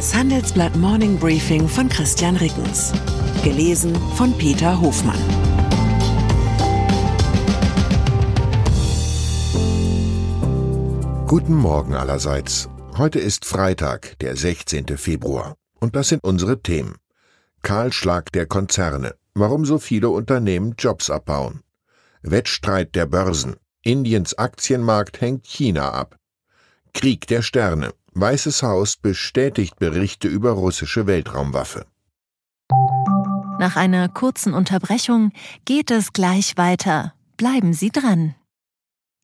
Das Handelsblatt Morning Briefing von Christian Rickens. Gelesen von Peter Hofmann. Guten Morgen allerseits. Heute ist Freitag, der 16. Februar. Und das sind unsere Themen. Kahlschlag der Konzerne. Warum so viele Unternehmen Jobs abbauen. Wettstreit der Börsen. Indiens Aktienmarkt hängt China ab. Krieg der Sterne. Weißes Haus bestätigt Berichte über russische Weltraumwaffe. Nach einer kurzen Unterbrechung geht es gleich weiter. Bleiben Sie dran.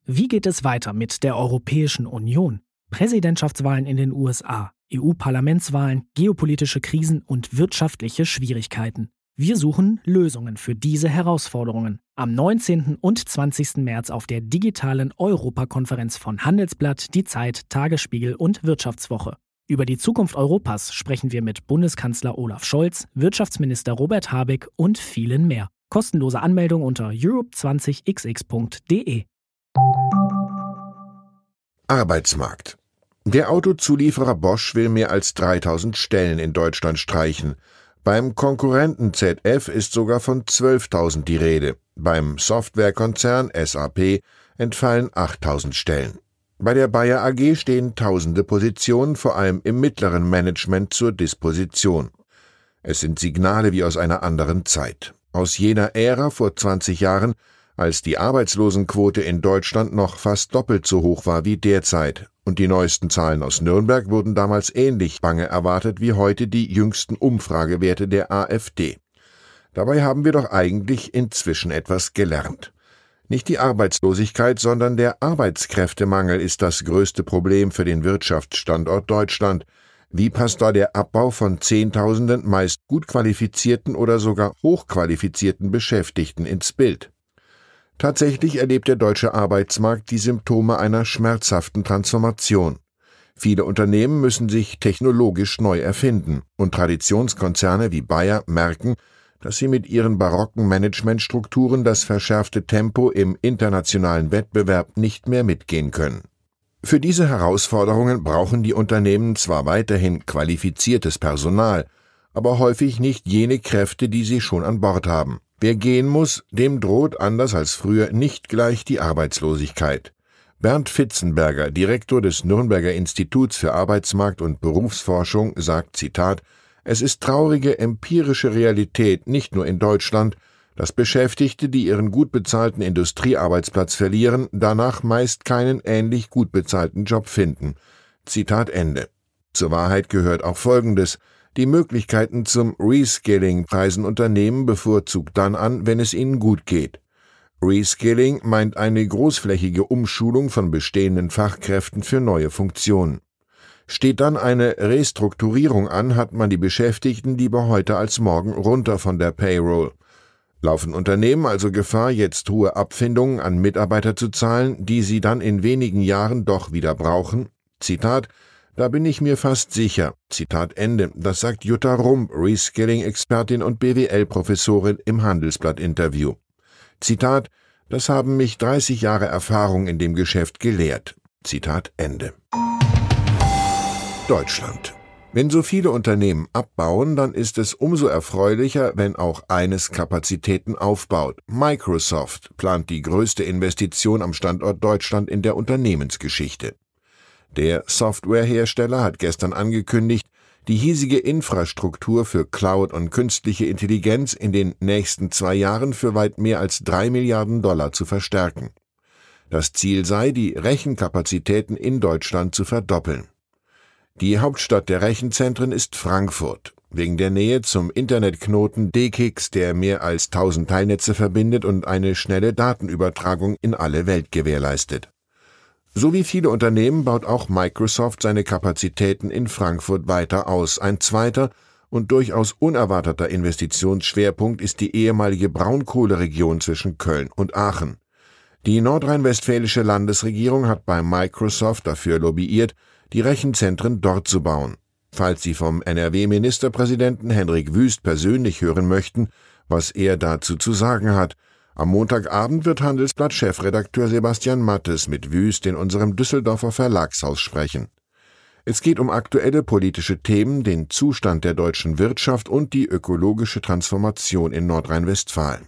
Wie geht es weiter mit der Europäischen Union? Präsidentschaftswahlen in den USA, EU-Parlamentswahlen, geopolitische Krisen und wirtschaftliche Schwierigkeiten. Wir suchen Lösungen für diese Herausforderungen. Am 19. und 20. März auf der digitalen Europakonferenz von Handelsblatt, Die Zeit, Tagesspiegel und Wirtschaftswoche. Über die Zukunft Europas sprechen wir mit Bundeskanzler Olaf Scholz, Wirtschaftsminister Robert Habeck und vielen mehr. Kostenlose Anmeldung unter europe20xx.de. Arbeitsmarkt. Der Autozulieferer Bosch will mehr als 3000 Stellen in Deutschland streichen. Beim Konkurrenten ZF ist sogar von 12.000 die Rede. Beim Softwarekonzern SAP entfallen 8.000 Stellen. Bei der Bayer AG stehen tausende Positionen, vor allem im mittleren Management, zur Disposition. Es sind Signale wie aus einer anderen Zeit. Aus jener Ära vor 20 Jahren, als die Arbeitslosenquote in Deutschland noch fast doppelt so hoch war wie derzeit und die neuesten Zahlen aus Nürnberg wurden damals ähnlich bange erwartet wie heute die jüngsten Umfragewerte der AfD. Dabei haben wir doch eigentlich inzwischen etwas gelernt. Nicht die Arbeitslosigkeit, sondern der Arbeitskräftemangel ist das größte Problem für den Wirtschaftsstandort Deutschland. Wie passt da der Abbau von Zehntausenden meist gut qualifizierten oder sogar hochqualifizierten Beschäftigten ins Bild? Tatsächlich erlebt der deutsche Arbeitsmarkt die Symptome einer schmerzhaften Transformation. Viele Unternehmen müssen sich technologisch neu erfinden und Traditionskonzerne wie Bayer merken, dass sie mit ihren barocken Managementstrukturen das verschärfte Tempo im internationalen Wettbewerb nicht mehr mitgehen können. Für diese Herausforderungen brauchen die Unternehmen zwar weiterhin qualifiziertes Personal, aber häufig nicht jene Kräfte, die sie schon an Bord haben. Wer gehen muss, dem droht anders als früher nicht gleich die Arbeitslosigkeit. Bernd Fitzenberger, Direktor des Nürnberger Instituts für Arbeitsmarkt und Berufsforschung, sagt Zitat Es ist traurige empirische Realität, nicht nur in Deutschland, dass Beschäftigte, die ihren gut bezahlten Industriearbeitsplatz verlieren, danach meist keinen ähnlich gut bezahlten Job finden. Zitat Ende. Zur Wahrheit gehört auch Folgendes die Möglichkeiten zum Reskilling preisen Unternehmen bevorzugt dann an, wenn es ihnen gut geht. Reskilling meint eine großflächige Umschulung von bestehenden Fachkräften für neue Funktionen. Steht dann eine Restrukturierung an, hat man die Beschäftigten lieber heute als morgen runter von der Payroll. Laufen Unternehmen also Gefahr, jetzt hohe Abfindungen an Mitarbeiter zu zahlen, die sie dann in wenigen Jahren doch wieder brauchen? Zitat da bin ich mir fast sicher. Zitat Ende. Das sagt Jutta Rump, Reskilling-Expertin und BWL-Professorin im Handelsblatt-Interview. Zitat Das haben mich 30 Jahre Erfahrung in dem Geschäft gelehrt. Zitat Ende. Deutschland. Wenn so viele Unternehmen abbauen, dann ist es umso erfreulicher, wenn auch eines Kapazitäten aufbaut. Microsoft plant die größte Investition am Standort Deutschland in der Unternehmensgeschichte. Der Softwarehersteller hat gestern angekündigt, die hiesige Infrastruktur für Cloud und künstliche Intelligenz in den nächsten zwei Jahren für weit mehr als drei Milliarden Dollar zu verstärken. Das Ziel sei, die Rechenkapazitäten in Deutschland zu verdoppeln. Die Hauptstadt der Rechenzentren ist Frankfurt. Wegen der Nähe zum Internetknoten DKIX, der mehr als 1000 Teilnetze verbindet und eine schnelle Datenübertragung in alle Welt gewährleistet. So wie viele Unternehmen baut auch Microsoft seine Kapazitäten in Frankfurt weiter aus. Ein zweiter und durchaus unerwarteter Investitionsschwerpunkt ist die ehemalige Braunkohleregion zwischen Köln und Aachen. Die nordrhein-westfälische Landesregierung hat bei Microsoft dafür lobbyiert, die Rechenzentren dort zu bauen. Falls Sie vom NRW-Ministerpräsidenten Henrik Wüst persönlich hören möchten, was er dazu zu sagen hat, am Montagabend wird Handelsblatt-Chefredakteur Sebastian Mattes mit Wüst in unserem Düsseldorfer Verlagshaus sprechen. Es geht um aktuelle politische Themen, den Zustand der deutschen Wirtschaft und die ökologische Transformation in Nordrhein-Westfalen.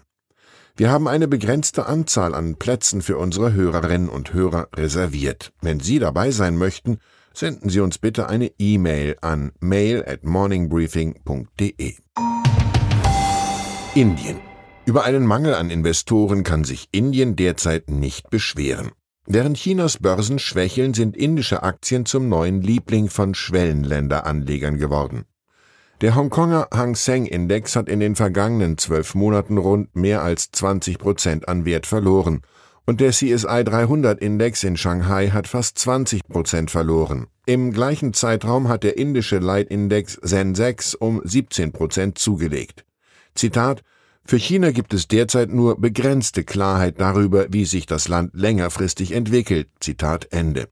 Wir haben eine begrenzte Anzahl an Plätzen für unsere Hörerinnen und Hörer reserviert. Wenn Sie dabei sein möchten, senden Sie uns bitte eine E-Mail an mail at morningbriefing.de. Indien. Über einen Mangel an Investoren kann sich Indien derzeit nicht beschweren. Während Chinas Börsen schwächeln, sind indische Aktien zum neuen Liebling von Schwellenländeranlegern geworden. Der Hongkonger Hang Seng Index hat in den vergangenen zwölf Monaten rund mehr als 20 Prozent an Wert verloren und der CSI 300 Index in Shanghai hat fast 20 Prozent verloren. Im gleichen Zeitraum hat der indische Leitindex Sensex um 17 Prozent zugelegt. Zitat für China gibt es derzeit nur begrenzte Klarheit darüber, wie sich das Land längerfristig entwickelt. Zitat Ende.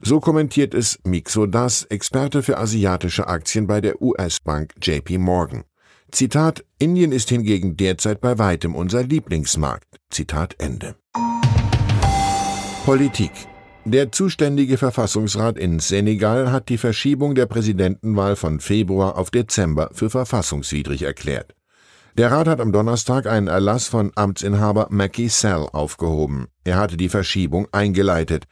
So kommentiert es Mixo Das, Experte für asiatische Aktien bei der US-Bank JP Morgan. Zitat Indien ist hingegen derzeit bei weitem unser Lieblingsmarkt. Zitat Ende. Politik der zuständige Verfassungsrat in Senegal hat die Verschiebung der Präsidentenwahl von Februar auf Dezember für verfassungswidrig erklärt. Der Rat hat am Donnerstag einen Erlass von Amtsinhaber Macky Sall aufgehoben. Er hatte die Verschiebung eingeleitet.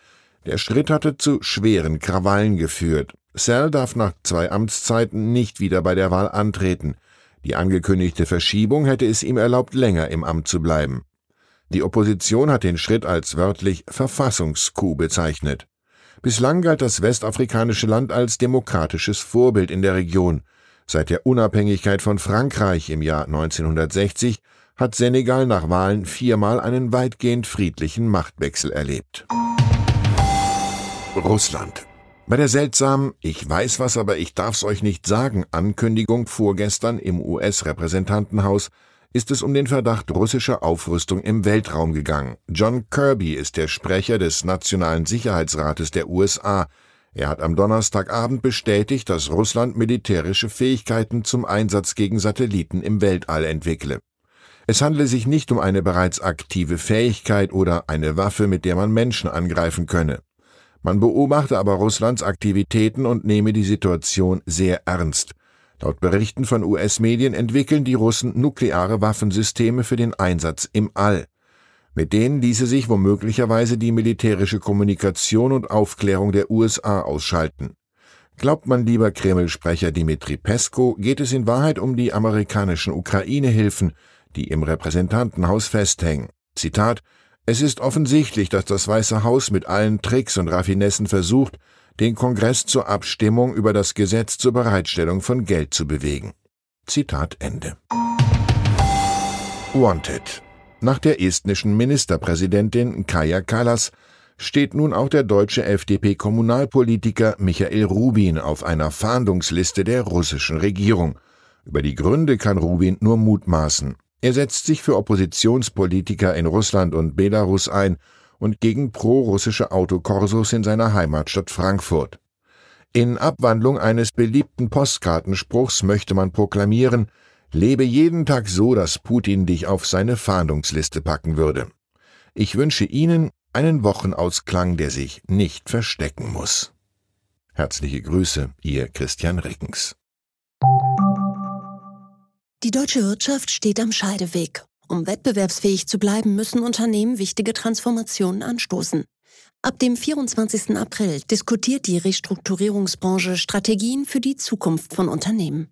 Der Schritt hatte zu schweren Krawallen geführt. Sall darf nach zwei Amtszeiten nicht wieder bei der Wahl antreten. Die angekündigte Verschiebung hätte es ihm erlaubt, länger im Amt zu bleiben. Die Opposition hat den Schritt als wörtlich Verfassungskuh bezeichnet. Bislang galt das westafrikanische Land als demokratisches Vorbild in der Region. Seit der Unabhängigkeit von Frankreich im Jahr 1960 hat Senegal nach Wahlen viermal einen weitgehend friedlichen Machtwechsel erlebt. Russland. Bei der seltsamen Ich weiß was, aber ich darf's euch nicht sagen Ankündigung vorgestern im US-Repräsentantenhaus ist es um den Verdacht russischer Aufrüstung im Weltraum gegangen. John Kirby ist der Sprecher des Nationalen Sicherheitsrates der USA, er hat am Donnerstagabend bestätigt, dass Russland militärische Fähigkeiten zum Einsatz gegen Satelliten im Weltall entwickle. Es handle sich nicht um eine bereits aktive Fähigkeit oder eine Waffe, mit der man Menschen angreifen könne. Man beobachte aber Russlands Aktivitäten und nehme die Situation sehr ernst. Laut Berichten von US-Medien entwickeln die Russen nukleare Waffensysteme für den Einsatz im All. Mit denen ließe sich womöglicherweise die militärische Kommunikation und Aufklärung der USA ausschalten. Glaubt man lieber Kreml-Sprecher Dimitri Pesko, geht es in Wahrheit um die amerikanischen Ukraine-Hilfen, die im Repräsentantenhaus festhängen. Zitat Es ist offensichtlich, dass das Weiße Haus mit allen Tricks und Raffinessen versucht, den Kongress zur Abstimmung über das Gesetz zur Bereitstellung von Geld zu bewegen. Zitat Ende. Wanted nach der estnischen Ministerpräsidentin Kaja Kallas steht nun auch der deutsche FDP-Kommunalpolitiker Michael Rubin auf einer Fahndungsliste der russischen Regierung. Über die Gründe kann Rubin nur mutmaßen. Er setzt sich für Oppositionspolitiker in Russland und Belarus ein und gegen pro-russische Autokorsos in seiner Heimatstadt Frankfurt. In Abwandlung eines beliebten Postkartenspruchs möchte man proklamieren, Lebe jeden Tag so, dass Putin dich auf seine Fahndungsliste packen würde. Ich wünsche Ihnen einen Wochenausklang, der sich nicht verstecken muss. Herzliche Grüße, Ihr Christian Rickens. Die deutsche Wirtschaft steht am Scheideweg. Um wettbewerbsfähig zu bleiben, müssen Unternehmen wichtige Transformationen anstoßen. Ab dem 24. April diskutiert die Restrukturierungsbranche Strategien für die Zukunft von Unternehmen.